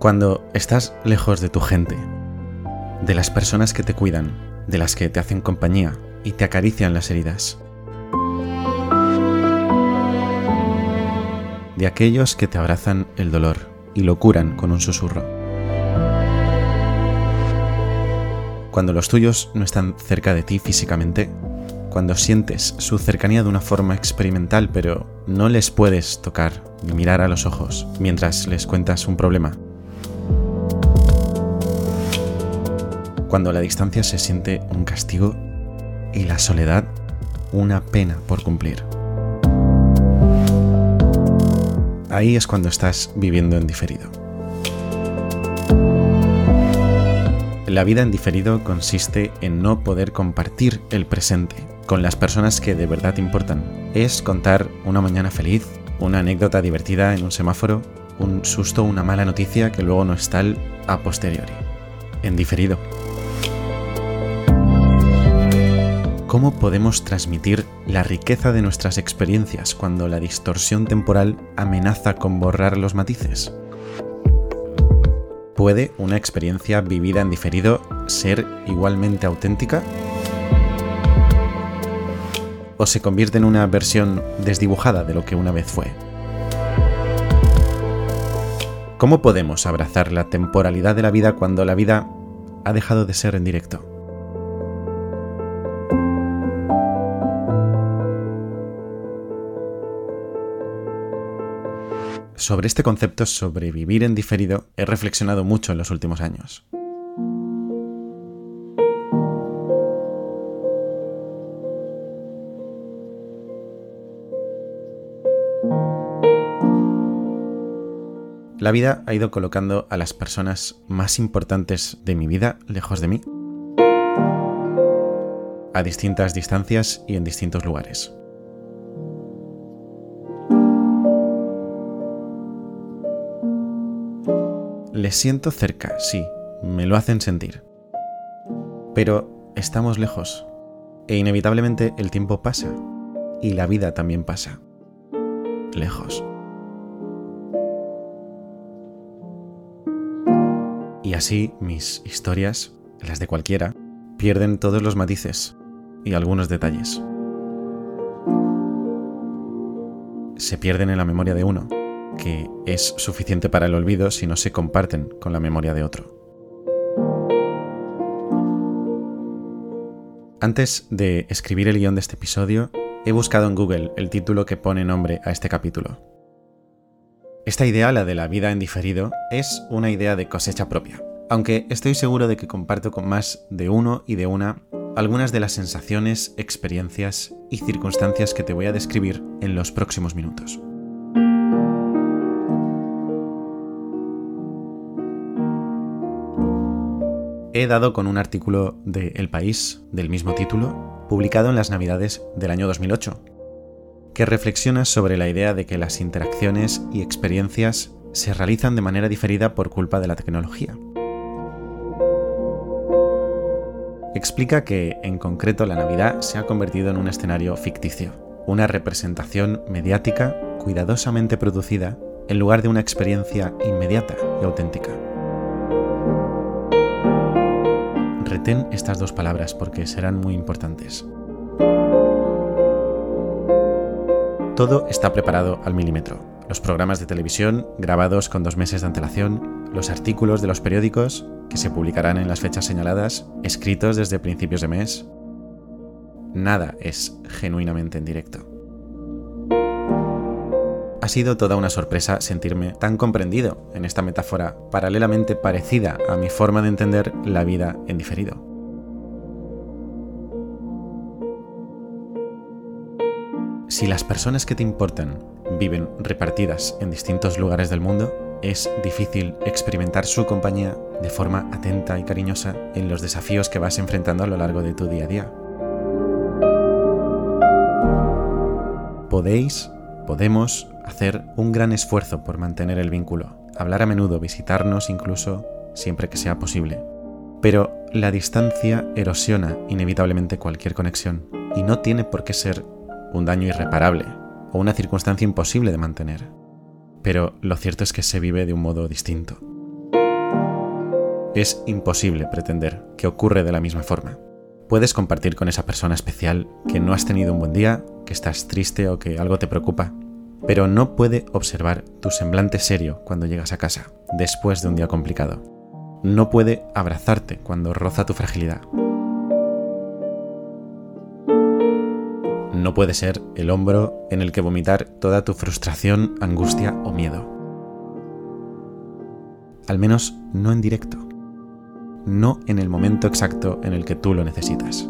Cuando estás lejos de tu gente, de las personas que te cuidan, de las que te hacen compañía y te acarician las heridas. De aquellos que te abrazan el dolor y lo curan con un susurro. Cuando los tuyos no están cerca de ti físicamente, cuando sientes su cercanía de una forma experimental pero no les puedes tocar ni mirar a los ojos mientras les cuentas un problema. Cuando la distancia se siente un castigo y la soledad una pena por cumplir. Ahí es cuando estás viviendo en diferido. La vida en diferido consiste en no poder compartir el presente con las personas que de verdad importan. Es contar una mañana feliz, una anécdota divertida en un semáforo, un susto, una mala noticia que luego no es tal a posteriori. En diferido. ¿Cómo podemos transmitir la riqueza de nuestras experiencias cuando la distorsión temporal amenaza con borrar los matices? ¿Puede una experiencia vivida en diferido ser igualmente auténtica? ¿O se convierte en una versión desdibujada de lo que una vez fue? ¿Cómo podemos abrazar la temporalidad de la vida cuando la vida ha dejado de ser en directo? Sobre este concepto sobrevivir en diferido he reflexionado mucho en los últimos años. La vida ha ido colocando a las personas más importantes de mi vida lejos de mí, a distintas distancias y en distintos lugares. Les siento cerca, sí, me lo hacen sentir. Pero estamos lejos, e inevitablemente el tiempo pasa, y la vida también pasa. Lejos. Y así mis historias, las de cualquiera, pierden todos los matices y algunos detalles. Se pierden en la memoria de uno que es suficiente para el olvido si no se comparten con la memoria de otro. Antes de escribir el guion de este episodio, he buscado en Google el título que pone nombre a este capítulo. Esta idea, la de la vida en diferido, es una idea de cosecha propia, aunque estoy seguro de que comparto con más de uno y de una algunas de las sensaciones, experiencias y circunstancias que te voy a describir en los próximos minutos. He dado con un artículo de El País del mismo título, publicado en las Navidades del año 2008, que reflexiona sobre la idea de que las interacciones y experiencias se realizan de manera diferida por culpa de la tecnología. Explica que, en concreto, la Navidad se ha convertido en un escenario ficticio, una representación mediática cuidadosamente producida en lugar de una experiencia inmediata y auténtica. Retén estas dos palabras porque serán muy importantes. Todo está preparado al milímetro. Los programas de televisión grabados con dos meses de antelación, los artículos de los periódicos que se publicarán en las fechas señaladas, escritos desde principios de mes. Nada es genuinamente en directo. Sido toda una sorpresa sentirme tan comprendido en esta metáfora paralelamente parecida a mi forma de entender la vida en diferido. Si las personas que te importan viven repartidas en distintos lugares del mundo, es difícil experimentar su compañía de forma atenta y cariñosa en los desafíos que vas enfrentando a lo largo de tu día a día. Podéis, podemos hacer un gran esfuerzo por mantener el vínculo, hablar a menudo, visitarnos incluso siempre que sea posible. Pero la distancia erosiona inevitablemente cualquier conexión y no tiene por qué ser un daño irreparable o una circunstancia imposible de mantener. Pero lo cierto es que se vive de un modo distinto. es imposible pretender que ocurre de la misma forma. Puedes compartir con esa persona especial que no has tenido un buen día, que estás triste o que algo te preocupa, pero no puede observar tu semblante serio cuando llegas a casa, después de un día complicado. No puede abrazarte cuando roza tu fragilidad. No puede ser el hombro en el que vomitar toda tu frustración, angustia o miedo. Al menos no en directo. No en el momento exacto en el que tú lo necesitas.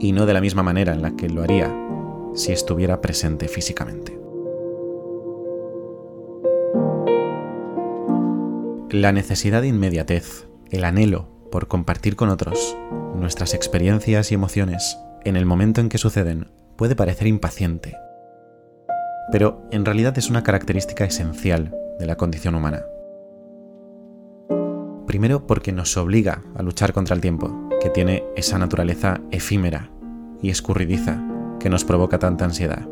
Y no de la misma manera en la que lo haría si estuviera presente físicamente. La necesidad de inmediatez, el anhelo por compartir con otros nuestras experiencias y emociones en el momento en que suceden puede parecer impaciente, pero en realidad es una característica esencial de la condición humana. Primero porque nos obliga a luchar contra el tiempo, que tiene esa naturaleza efímera y escurridiza que nos provoca tanta ansiedad.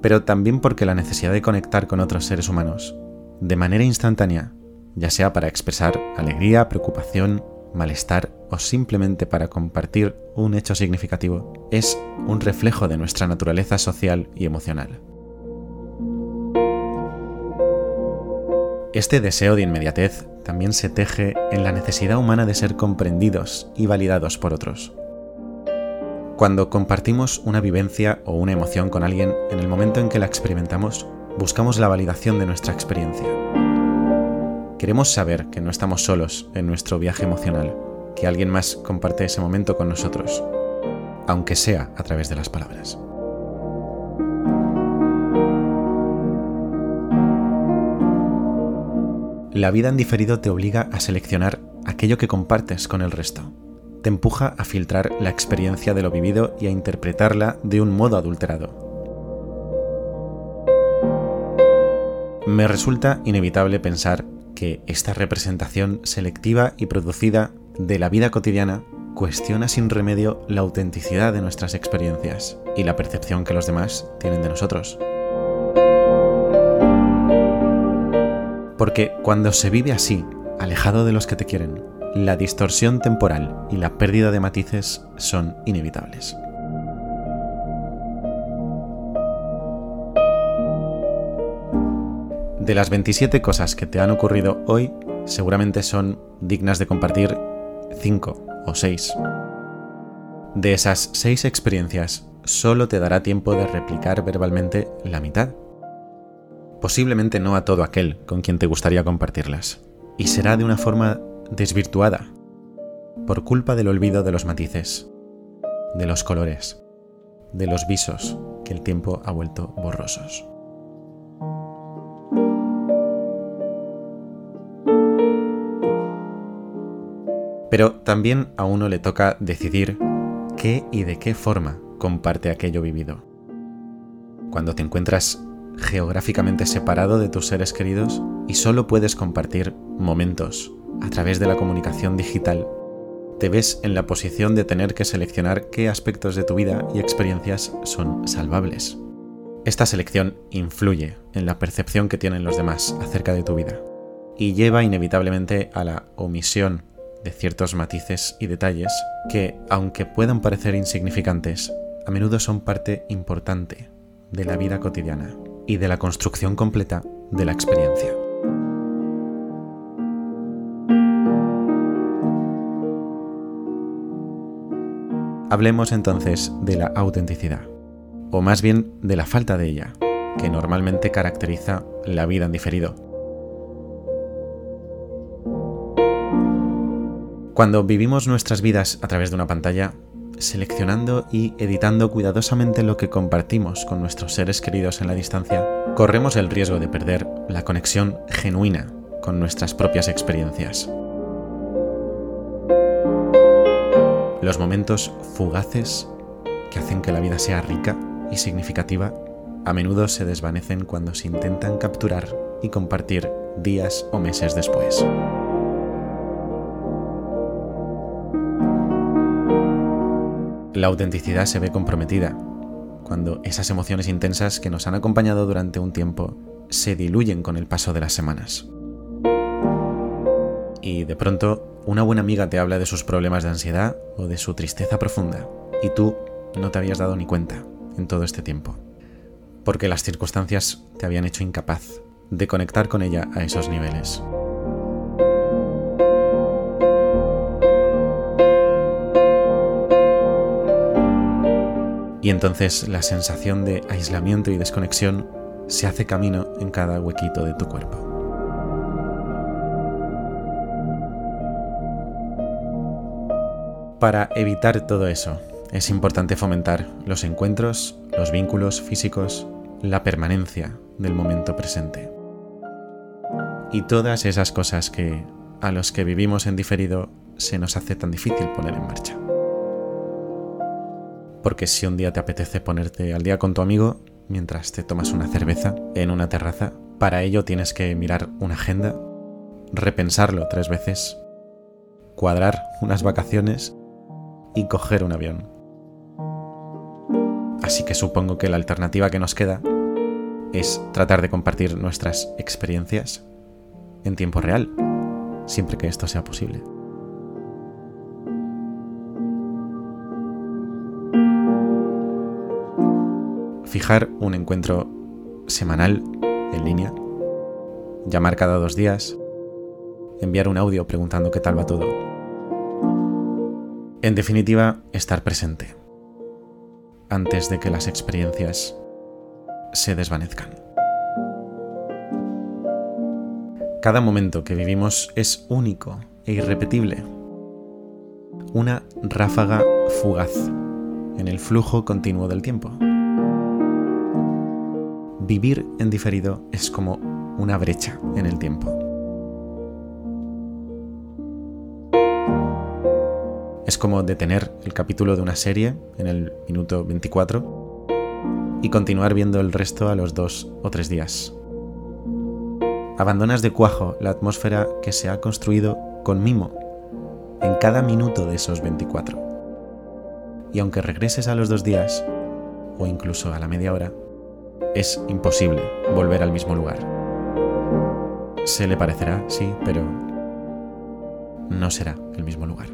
Pero también porque la necesidad de conectar con otros seres humanos, de manera instantánea, ya sea para expresar alegría, preocupación, malestar o simplemente para compartir un hecho significativo, es un reflejo de nuestra naturaleza social y emocional. Este deseo de inmediatez también se teje en la necesidad humana de ser comprendidos y validados por otros. Cuando compartimos una vivencia o una emoción con alguien, en el momento en que la experimentamos, buscamos la validación de nuestra experiencia. Queremos saber que no estamos solos en nuestro viaje emocional, que alguien más comparte ese momento con nosotros, aunque sea a través de las palabras. La vida en diferido te obliga a seleccionar aquello que compartes con el resto te empuja a filtrar la experiencia de lo vivido y a interpretarla de un modo adulterado. Me resulta inevitable pensar que esta representación selectiva y producida de la vida cotidiana cuestiona sin remedio la autenticidad de nuestras experiencias y la percepción que los demás tienen de nosotros. Porque cuando se vive así, alejado de los que te quieren, la distorsión temporal y la pérdida de matices son inevitables. De las 27 cosas que te han ocurrido hoy, seguramente son dignas de compartir 5 o 6. De esas 6 experiencias, solo te dará tiempo de replicar verbalmente la mitad. Posiblemente no a todo aquel con quien te gustaría compartirlas. Y será de una forma desvirtuada por culpa del olvido de los matices, de los colores, de los visos que el tiempo ha vuelto borrosos. Pero también a uno le toca decidir qué y de qué forma comparte aquello vivido. Cuando te encuentras geográficamente separado de tus seres queridos y solo puedes compartir momentos a través de la comunicación digital, te ves en la posición de tener que seleccionar qué aspectos de tu vida y experiencias son salvables. Esta selección influye en la percepción que tienen los demás acerca de tu vida y lleva inevitablemente a la omisión de ciertos matices y detalles que, aunque puedan parecer insignificantes, a menudo son parte importante de la vida cotidiana y de la construcción completa de la experiencia. Hablemos entonces de la autenticidad, o más bien de la falta de ella, que normalmente caracteriza la vida en diferido. Cuando vivimos nuestras vidas a través de una pantalla, seleccionando y editando cuidadosamente lo que compartimos con nuestros seres queridos en la distancia, corremos el riesgo de perder la conexión genuina con nuestras propias experiencias. Los momentos fugaces que hacen que la vida sea rica y significativa a menudo se desvanecen cuando se intentan capturar y compartir días o meses después. La autenticidad se ve comprometida cuando esas emociones intensas que nos han acompañado durante un tiempo se diluyen con el paso de las semanas. Y de pronto una buena amiga te habla de sus problemas de ansiedad o de su tristeza profunda y tú no te habías dado ni cuenta en todo este tiempo. Porque las circunstancias te habían hecho incapaz de conectar con ella a esos niveles. Y entonces la sensación de aislamiento y desconexión se hace camino en cada huequito de tu cuerpo. Para evitar todo eso, es importante fomentar los encuentros, los vínculos físicos, la permanencia del momento presente. Y todas esas cosas que a los que vivimos en diferido se nos hace tan difícil poner en marcha porque si un día te apetece ponerte al día con tu amigo mientras te tomas una cerveza en una terraza, para ello tienes que mirar una agenda, repensarlo tres veces, cuadrar unas vacaciones y coger un avión. Así que supongo que la alternativa que nos queda es tratar de compartir nuestras experiencias en tiempo real, siempre que esto sea posible. fijar un encuentro semanal en línea, llamar cada dos días, enviar un audio preguntando qué tal va todo. En definitiva, estar presente antes de que las experiencias se desvanezcan. Cada momento que vivimos es único e irrepetible. Una ráfaga fugaz en el flujo continuo del tiempo vivir en diferido es como una brecha en el tiempo. Como detener el capítulo de una serie en el minuto 24 y continuar viendo el resto a los dos o tres días. Abandonas de cuajo la atmósfera que se ha construido con mimo en cada minuto de esos 24. Y aunque regreses a los dos días, o incluso a la media hora, es imposible volver al mismo lugar. Se le parecerá, sí, pero no será el mismo lugar.